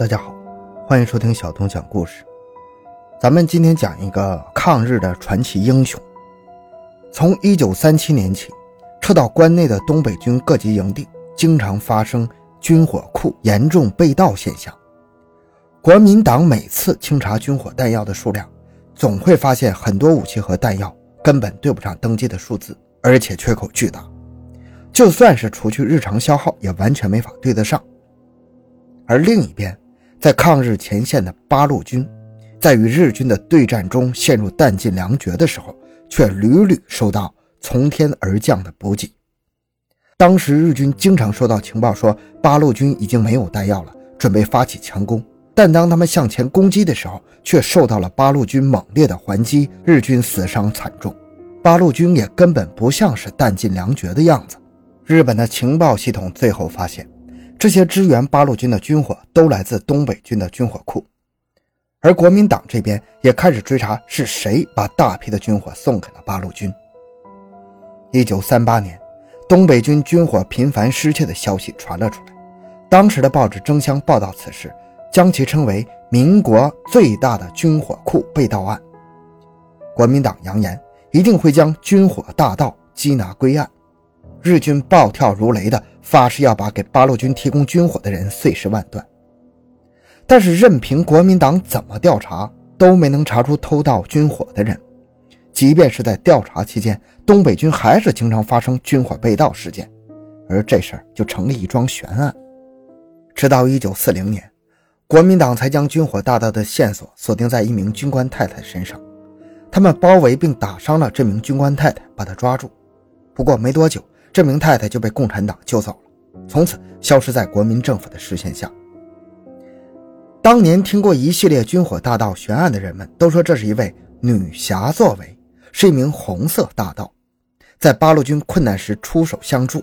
大家好，欢迎收听小东讲故事。咱们今天讲一个抗日的传奇英雄。从1937年起，撤到关内的东北军各级营地，经常发生军火库严重被盗现象。国民党每次清查军火弹药的数量，总会发现很多武器和弹药根本对不上登记的数字，而且缺口巨大。就算是除去日常消耗，也完全没法对得上。而另一边，在抗日前线的八路军，在与日军的对战中陷入弹尽粮绝的时候，却屡屡收到从天而降的补给。当时日军经常收到情报说八路军已经没有弹药了，准备发起强攻。但当他们向前攻击的时候，却受到了八路军猛烈的还击，日军死伤惨重。八路军也根本不像是弹尽粮绝的样子。日本的情报系统最后发现。这些支援八路军的军火都来自东北军的军火库，而国民党这边也开始追查是谁把大批的军火送给了八路军。一九三八年，东北军军火频繁失窃的消息传了出来，当时的报纸争相报道此事，将其称为“民国最大的军火库被盗案”。国民党扬言一定会将军火大盗缉拿归案。日军暴跳如雷的发誓要把给八路军提供军火的人碎尸万段，但是任凭国民党怎么调查，都没能查出偷盗军火的人。即便是在调查期间，东北军还是经常发生军火被盗事件，而这事儿就成了一桩悬案。直到一九四零年，国民党才将军火大盗的线索锁定在一名军官太太身上，他们包围并打伤了这名军官太太，把她抓住。不过没多久。这名太太就被共产党救走了，从此消失在国民政府的视线下。当年听过一系列军火大盗悬案的人们都说，这是一位女侠作为，是一名红色大盗，在八路军困难时出手相助，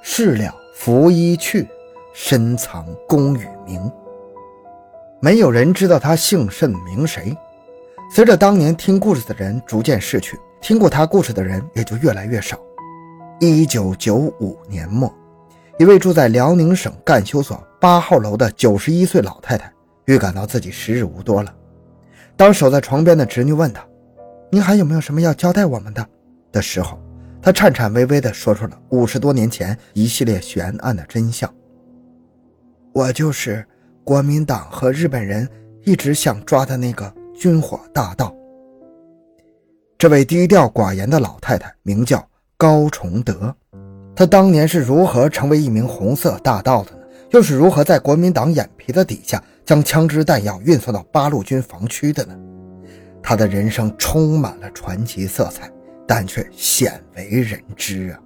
事了拂衣去，深藏功与名。没有人知道他姓甚名谁。随着当年听故事的人逐渐逝去，听过他故事的人也就越来越少。一九九五年末，一位住在辽宁省干休所八号楼的九十一岁老太太预感到自己时日无多了。当守在床边的侄女问她：“您还有没有什么要交代我们的？”的时候，她颤颤巍巍地说出了五十多年前一系列悬案的真相：“我就是国民党和日本人一直想抓的那个军火大盗。”这位低调寡言的老太太名叫。高崇德，他当年是如何成为一名红色大盗的呢？又是如何在国民党眼皮子底下将枪支弹药运送到八路军防区的呢？他的人生充满了传奇色彩，但却鲜为人知啊！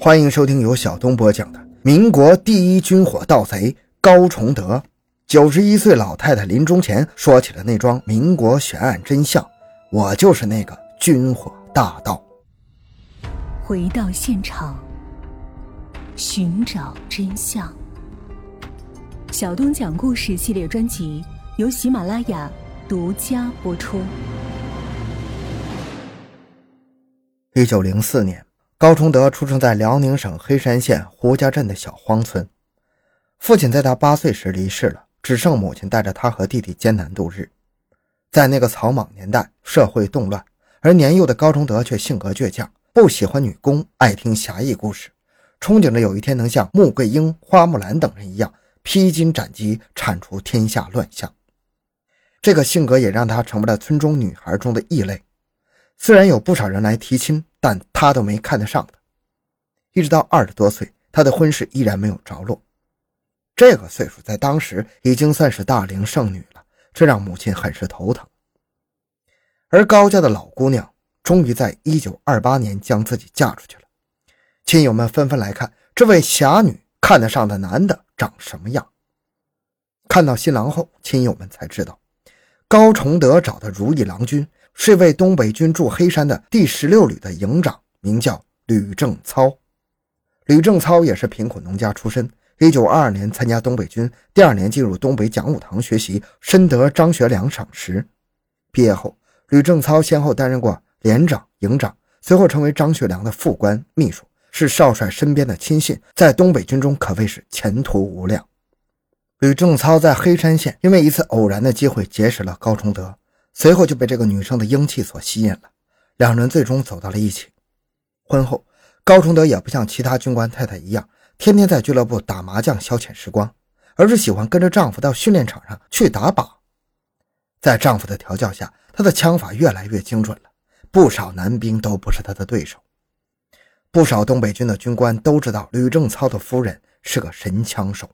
欢迎收听由小东播讲的《民国第一军火盗贼高崇德》，九十一岁老太太临终前说起了那桩民国悬案真相：我就是那个军火大盗。回到现场，寻找真相。小东讲故事系列专辑由喜马拉雅独家播出。一九零四年，高崇德出生在辽宁省黑山县胡家镇的小荒村。父亲在他八岁时离世了，只剩母亲带着他和弟弟艰难度日。在那个草莽年代，社会动乱，而年幼的高崇德却性格倔强。不喜欢女工，爱听侠义故事，憧憬着有一天能像穆桂英、花木兰等人一样披荆斩棘，铲除天下乱象。这个性格也让他成为了村中女孩中的异类。虽然有不少人来提亲，但他都没看得上的。一直到二十多岁，他的婚事依然没有着落。这个岁数在当时已经算是大龄剩女了，这让母亲很是头疼。而高家的老姑娘。终于在一九二八年将自己嫁出去了，亲友们纷纷来看这位侠女看得上的男的长什么样。看到新郎后，亲友们才知道，高崇德找的如意郎君是位东北军驻黑山的第十六旅的营长，名叫吕正操。吕正操也是贫苦农家出身，一九二二年参加东北军，第二年进入东北讲武堂学习，深得张学良赏识。毕业后，吕正操先后担任过。连长、营长，随后成为张学良的副官、秘书，是少帅身边的亲信，在东北军中可谓是前途无量。吕正操在黑山县因为一次偶然的机会结识了高崇德，随后就被这个女生的英气所吸引了，两人最终走到了一起。婚后，高崇德也不像其他军官太太一样，天天在俱乐部打麻将消遣时光，而是喜欢跟着丈夫到训练场上去打靶。在丈夫的调教下，她的枪法越来越精准了，不少男兵都不是他的对手。不少东北军的军官都知道吕正操的夫人是个神枪手。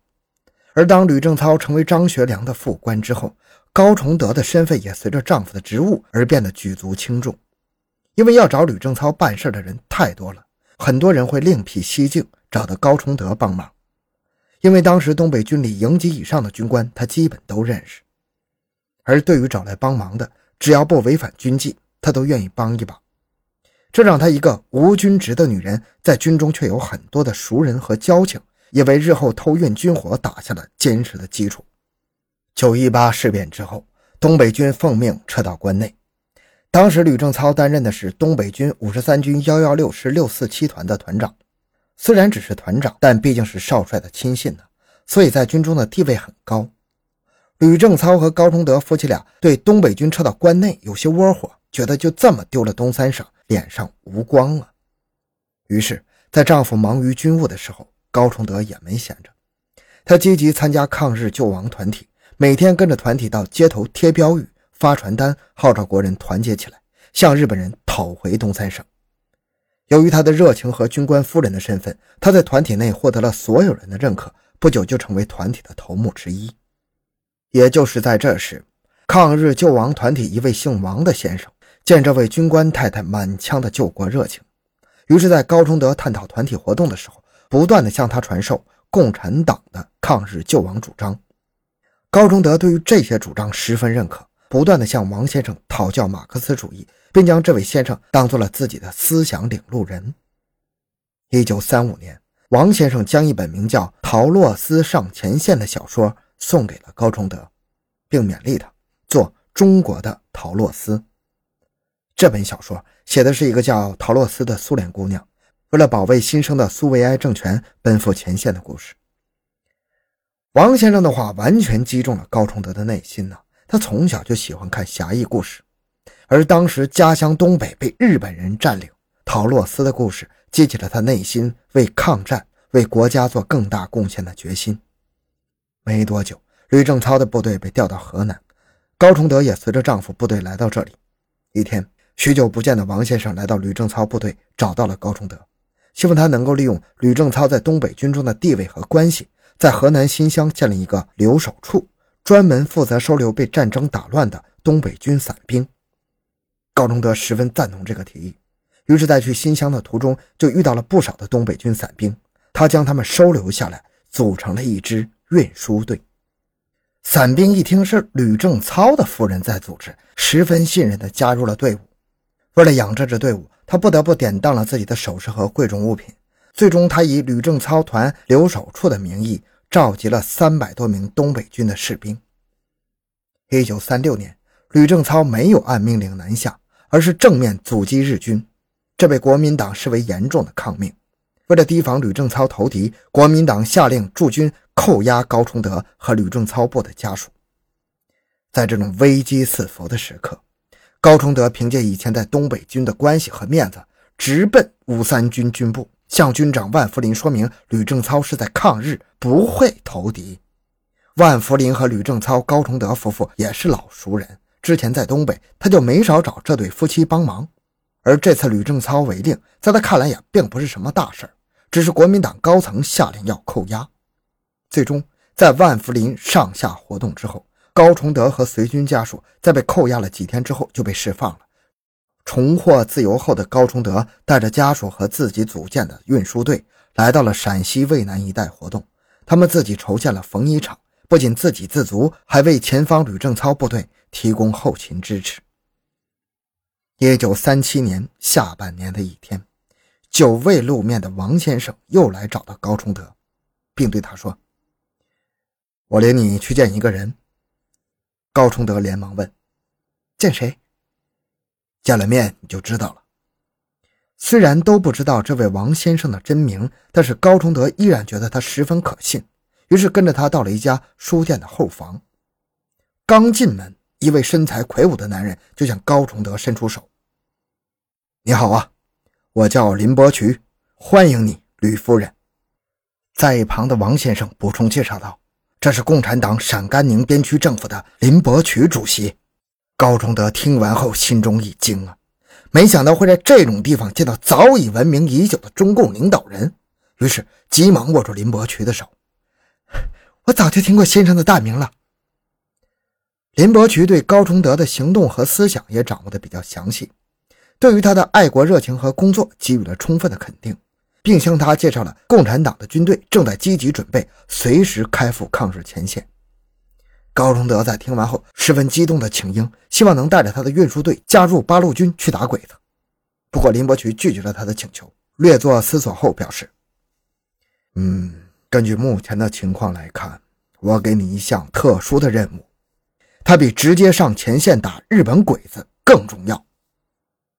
而当吕正操成为张学良的副官之后，高崇德的身份也随着丈夫的职务而变得举足轻重。因为要找吕正操办事的人太多了，很多人会另辟蹊径找到高崇德帮忙。因为当时东北军里营级以上的军官，他基本都认识。而对于找来帮忙的，只要不违反军纪，他都愿意帮一把。这让他一个无军职的女人，在军中却有很多的熟人和交情。也为日后偷运军火打下了坚实的基础。九一八事变之后，东北军奉命撤到关内。当时吕正操担任的是东北军五十三军幺幺六师六四七团的团长，虽然只是团长，但毕竟是少帅的亲信呢，所以在军中的地位很高。吕正操和高崇德夫妻俩对东北军撤到关内有些窝火，觉得就这么丢了东三省，脸上无光了。于是，在丈夫忙于军务的时候，高崇德也没闲着，他积极参加抗日救亡团体，每天跟着团体到街头贴标语、发传单，号召国人团结起来，向日本人讨回东三省。由于他的热情和军官夫人的身份，他在团体内获得了所有人的认可，不久就成为团体的头目之一。也就是在这时，抗日救亡团体一位姓王的先生见这位军官太太满腔的救国热情，于是，在高崇德探讨团体活动的时候。不断的向他传授共产党的抗日救亡主张，高崇德对于这些主张十分认可，不断的向王先生讨教马克思主义，并将这位先生当做了自己的思想领路人。一九三五年，王先生将一本名叫《陶洛斯上前线》的小说送给了高崇德，并勉励他做中国的陶洛斯。这本小说写的是一个叫陶洛斯的苏联姑娘。为了保卫新生的苏维埃政权，奔赴前线的故事。王先生的话完全击中了高崇德的内心呢。他从小就喜欢看侠义故事，而当时家乡东北被日本人占领，陶洛斯的故事激起了他内心为抗战、为国家做更大贡献的决心。没多久，吕正操的部队被调到河南，高崇德也随着丈夫部队来到这里。一天，许久不见的王先生来到吕正操部队，找到了高崇德。希望他能够利用吕正操在东北军中的地位和关系，在河南新乡建立一个留守处，专门负责收留被战争打乱的东北军散兵。高崇德十分赞同这个提议，于是，在去新乡的途中就遇到了不少的东北军散兵，他将他们收留下来，组成了一支运输队。散兵一听是吕正操的夫人在组织，十分信任地加入了队伍。为了养这支队伍。他不得不典当了自己的首饰和贵重物品，最终他以吕正操团留守处的名义召集了三百多名东北军的士兵。一九三六年，吕正操没有按命令南下，而是正面阻击日军，这被国民党视为严重的抗命。为了提防吕正操投敌，国民党下令驻军扣押高崇德和吕正操部的家属。在这种危机四伏的时刻。高崇德凭借以前在东北军的关系和面子，直奔五三军军部，向军长万福林说明吕正操是在抗日，不会投敌。万福林和吕正操、高崇德夫妇也是老熟人，之前在东北他就没少找这对夫妻帮忙。而这次吕正操违令，在他看来也并不是什么大事只是国民党高层下令要扣押。最终，在万福林上下活动之后。高崇德和随军家属在被扣押了几天之后就被释放了。重获自由后的高崇德带着家属和自己组建的运输队来到了陕西渭南一带活动。他们自己筹建了缝衣厂，不仅自给自足，还为前方吕正操部队提供后勤支持。一九三七年下半年的一天，久未露面的王先生又来找到高崇德，并对他说：“我领你去见一个人。”高崇德连忙问：“见谁？”见了面你就知道了。虽然都不知道这位王先生的真名，但是高崇德依然觉得他十分可信，于是跟着他到了一家书店的后房。刚进门，一位身材魁梧的男人就向高崇德伸出手：“你好啊，我叫林伯渠，欢迎你，吕夫人。”在一旁的王先生补充介绍道：“这是共产党陕甘宁边区政府的林伯渠主席。”高崇德听完后心中一惊啊，没想到会在这种地方见到早已闻名已久的中共领导人，于是急忙握住林伯渠的手：“ 我早就听过先生的大名了。”林伯渠对高崇德的行动和思想也掌握的比较详细，对于他的爱国热情和工作给予了充分的肯定。并向他介绍了共产党的军队正在积极准备，随时开赴抗日前线。高崇德在听完后十分激动地请缨，希望能带着他的运输队加入八路军去打鬼子。不过林伯渠拒绝了他的请求，略作思索后表示：“嗯，根据目前的情况来看，我给你一项特殊的任务，它比直接上前线打日本鬼子更重要。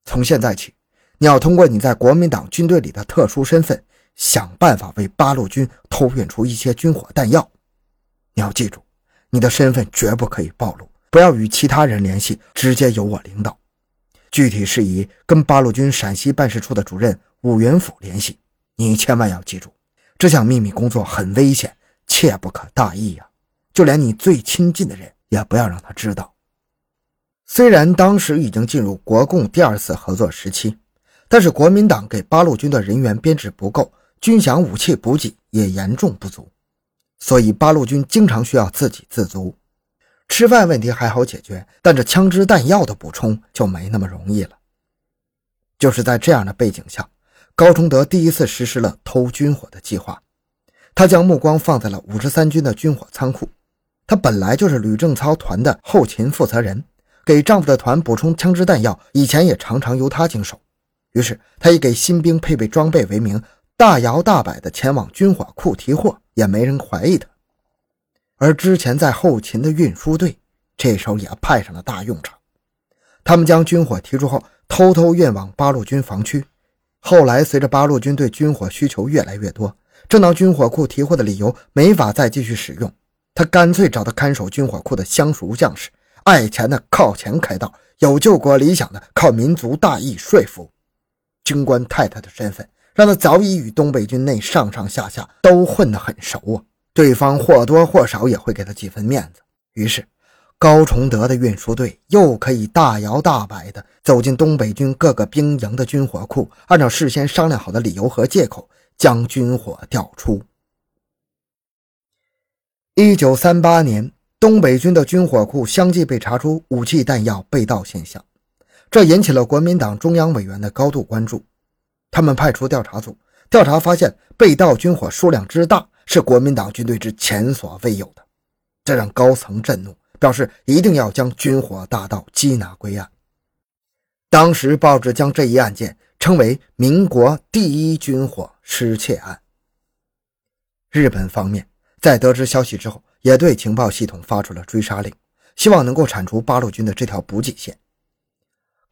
从现在起。”你要通过你在国民党军队里的特殊身份，想办法为八路军偷运出一些军火弹药。你要记住，你的身份绝不可以暴露，不要与其他人联系，直接由我领导。具体事宜跟八路军陕西办事处的主任武元甫联系。你千万要记住，这项秘密工作很危险，切不可大意呀！就连你最亲近的人也不要让他知道。虽然当时已经进入国共第二次合作时期。但是国民党给八路军的人员编制不够，军饷、武器补给也严重不足，所以八路军经常需要自给自足。吃饭问题还好解决，但这枪支弹药的补充就没那么容易了。就是在这样的背景下，高崇德第一次实施了偷军火的计划。他将目光放在了五十三军的军火仓库。他本来就是吕正操团的后勤负责人，给丈夫的团补充枪支弹药，以前也常常由他经手。于是，他以给新兵配备装备为名，大摇大摆地前往军火库提货，也没人怀疑他。而之前在后勤的运输队，这时候也派上了大用场。他们将军火提出后，偷偷运往八路军防区。后来，随着八路军对军火需求越来越多，正当军火库提货的理由没法再继续使用，他干脆找到看守军火库的相熟将士，爱钱的靠钱开道，有救国理想的靠民族大义说服。军官太太的身份，让他早已与东北军内上上下下都混得很熟啊。对方或多或少也会给他几分面子。于是，高崇德的运输队又可以大摇大摆地走进东北军各个兵营的军火库，按照事先商量好的理由和借口将军火调出。一九三八年，东北军的军火库相继被查出武器弹药被盗现象。这引起了国民党中央委员的高度关注，他们派出调查组调查，发现被盗军火数量之大是国民党军队之前所未有的，这让高层震怒，表示一定要将军火大盗缉拿归案。当时报纸将这一案件称为“民国第一军火失窃案”。日本方面在得知消息之后，也对情报系统发出了追杀令，希望能够铲除八路军的这条补给线。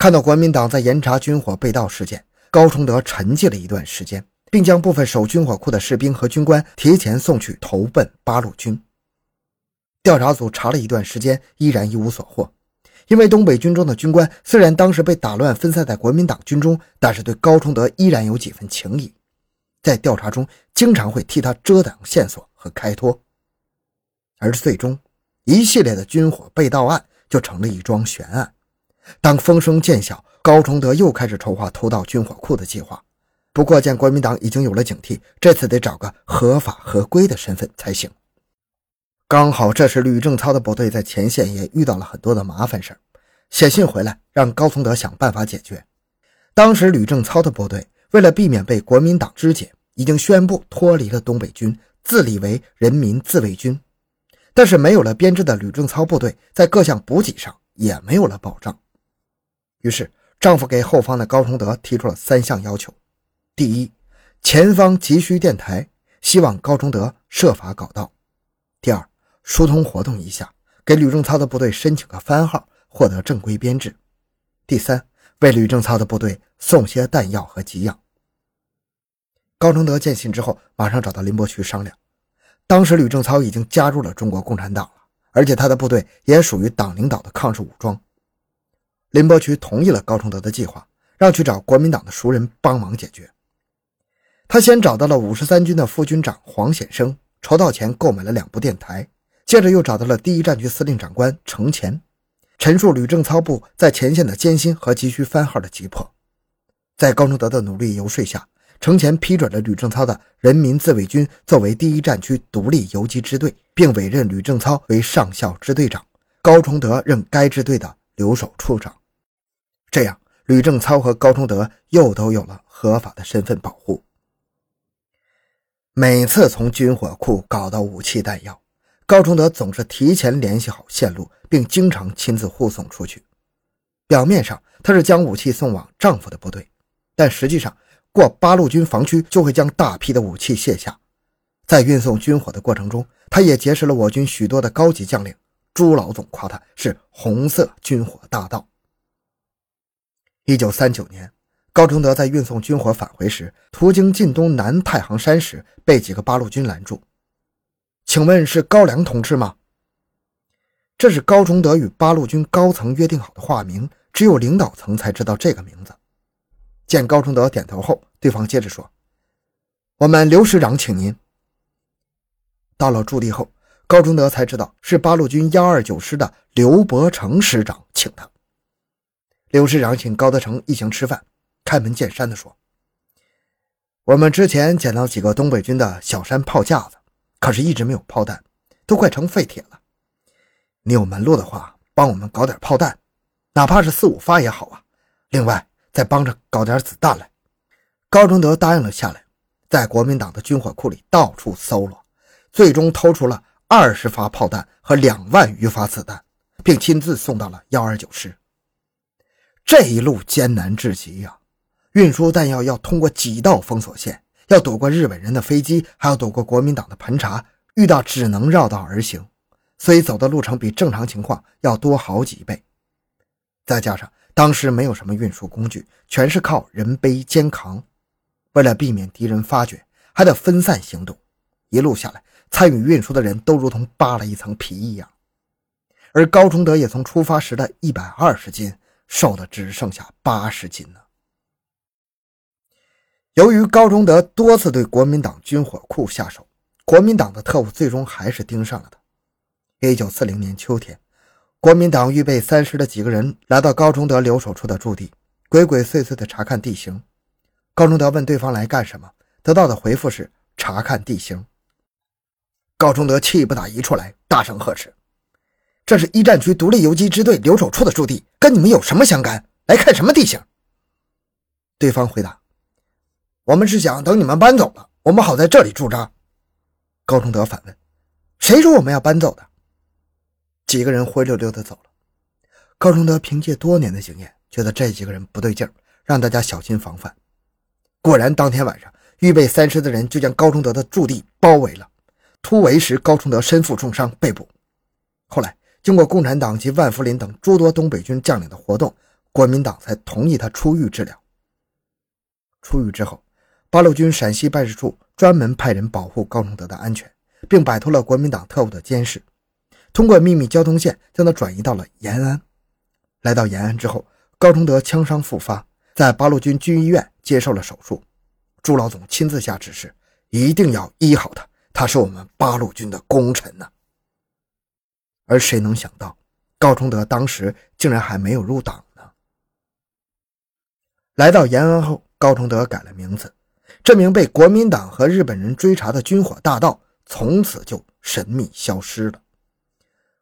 看到国民党在严查军火被盗事件，高崇德沉寂了一段时间，并将部分守军火库的士兵和军官提前送去投奔八路军。调查组查了一段时间，依然一无所获。因为东北军中的军官虽然当时被打乱分散在国民党军中，但是对高崇德依然有几分情谊，在调查中经常会替他遮挡线索和开脱。而最终，一系列的军火被盗案就成了一桩悬案。当风声渐小，高崇德又开始筹划偷盗军火库的计划。不过，见国民党已经有了警惕，这次得找个合法合规的身份才行。刚好这时吕正操的部队在前线也遇到了很多的麻烦事写信回来让高崇德想办法解决。当时吕正操的部队为了避免被国民党肢解，已经宣布脱离了东北军，自立为人民自卫军。但是，没有了编制的吕正操部队在各项补给上也没有了保障。于是，丈夫给后方的高崇德提出了三项要求：第一，前方急需电台，希望高崇德设法搞到；第二，疏通活动一下，给吕正操的部队申请个番号，获得正规编制；第三，为吕正操的部队送些弹药和给养。高崇德见信之后，马上找到林伯渠商量，当时吕正操已经加入了中国共产党了，而且他的部队也属于党领导的抗日武装。林伯渠同意了高崇德的计划，让去找国民党的熟人帮忙解决。他先找到了五十三军的副军长黄显生，筹到钱购买了两部电台，接着又找到了第一战区司令长官程潜，陈述吕正操部在前线的艰辛和急需番号的急迫。在高崇德的努力游说下，程潜批准了吕正操的人民自卫军作为第一战区独立游击支队，并委任吕正操为上校支队长，高崇德任该支队的留守处长。这样，吕正操和高崇德又都有了合法的身份保护。每次从军火库搞到武器弹药，高崇德总是提前联系好线路，并经常亲自护送出去。表面上他是将武器送往丈夫的部队，但实际上过八路军防区就会将大批的武器卸下。在运送军火的过程中，他也结识了我军许多的高级将领。朱老总夸他是“红色军火大盗”。一九三九年。高崇德在运送军火返回时，途经晋东南太行山时，被几个八路军拦住。请问是高良同志吗？这是高崇德与八路军高层约定好的化名，只有领导层才知道这个名字。见高崇德点头后，对方接着说：“我们刘师长请您。”到了驻地后，高崇德才知道是八路军幺二九师的刘伯承师长请他。刘师长请高德成一行吃饭。开门见山地说：“我们之前捡到几个东北军的小山炮架子，可是一直没有炮弹，都快成废铁了。你有门路的话，帮我们搞点炮弹，哪怕是四五发也好啊。另外，再帮着搞点子弹来。”高崇德答应了下来，在国民党的军火库里到处搜罗，最终偷出了二十发炮弹和两万余发子弹，并亲自送到了幺二九师。这一路艰难至极呀！运输弹药要通过几道封锁线，要躲过日本人的飞机，还要躲过国民党的盘查，遇到只能绕道而行，所以走的路程比正常情况要多好几倍。再加上当时没有什么运输工具，全是靠人背肩扛，为了避免敌人发觉，还得分散行动。一路下来，参与运输的人都如同扒了一层皮一样。而高崇德也从出发时的一百二十斤，瘦的只剩下八十斤了。由于高崇德多次对国民党军火库下手，国民党的特务最终还是盯上了他。一九四零年秋天，国民党预备三师的几个人来到高崇德留守处的驻地，鬼鬼祟祟地查看地形。高崇德问对方来干什么，得到的回复是查看地形。高崇德气不打一处来，大声呵斥：“这是一战区独立游击支队留守处的驻地，跟你们有什么相干？来看什么地形？”对方回答。我们是想等你们搬走了，我们好在这里驻扎。高崇德反问：“谁说我们要搬走的？”几个人灰溜溜的走了。高崇德凭借多年的经验，觉得这几个人不对劲儿，让大家小心防范。果然，当天晚上，预备三师的人就将高崇德的驻地包围了。突围时，高崇德身负重伤被捕。后来，经过共产党及万福林等诸多东北军将领的活动，国民党才同意他出狱治疗。出狱之后。八路军陕西办事处专门派人保护高崇德的安全，并摆脱了国民党特务的监视，通过秘密交通线将他转移到了延安。来到延安之后，高崇德枪伤复发，在八路军军医院接受了手术。朱老总亲自下指示，一定要医好他，他是我们八路军的功臣呐。而谁能想到，高崇德当时竟然还没有入党呢？来到延安后，高崇德改了名字。这名被国民党和日本人追查的军火大盗，从此就神秘消失了。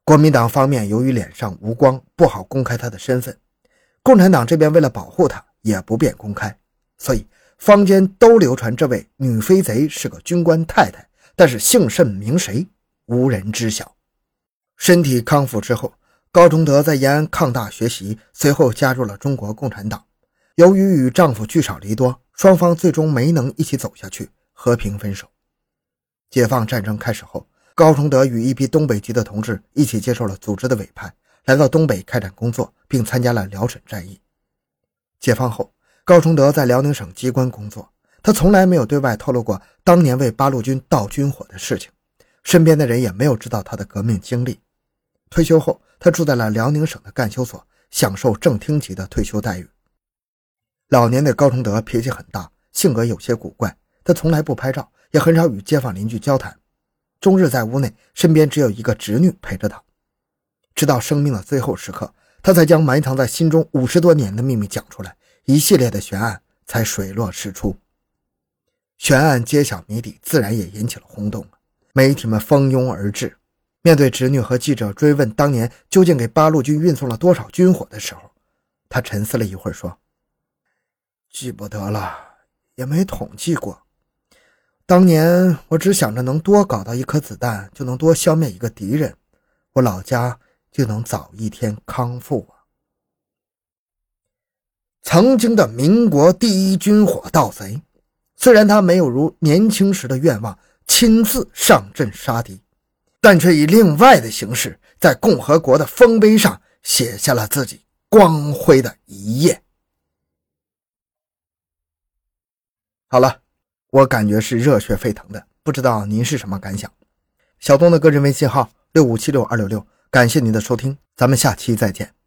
国民党方面由于脸上无光，不好公开他的身份；共产党这边为了保护他，也不便公开。所以坊间都流传这位女飞贼是个军官太太，但是姓甚名谁，无人知晓。身体康复之后，高崇德在延安抗大学习，随后加入了中国共产党。由于与丈夫聚少离多。双方最终没能一起走下去，和平分手。解放战争开始后，高崇德与一批东北籍的同志一起接受了组织的委派，来到东北开展工作，并参加了辽沈战役。解放后，高崇德在辽宁省机关工作，他从来没有对外透露过当年为八路军盗军火的事情，身边的人也没有知道他的革命经历。退休后，他住在了辽宁省的干休所，享受正厅级的退休待遇。老年的高崇德脾气很大，性格有些古怪。他从来不拍照，也很少与街坊邻居交谈，终日在屋内，身边只有一个侄女陪着他。直到生命的最后时刻，他才将埋藏在心中五十多年的秘密讲出来，一系列的悬案才水落石出。悬案揭晓谜底，自然也引起了轰动。媒体们蜂拥而至。面对侄女和记者追问当年究竟给八路军运送了多少军火的时候，他沉思了一会儿说：“记不得了，也没统计过。当年我只想着能多搞到一颗子弹，就能多消灭一个敌人，我老家就能早一天康复啊。”曾经的民国第一军火盗贼，虽然他没有如年轻时的愿望亲自上阵杀敌。但却以另外的形式，在共和国的丰碑上写下了自己光辉的一页。好了，我感觉是热血沸腾的，不知道您是什么感想？小东的个人微信号六五七六二六六，感谢您的收听，咱们下期再见。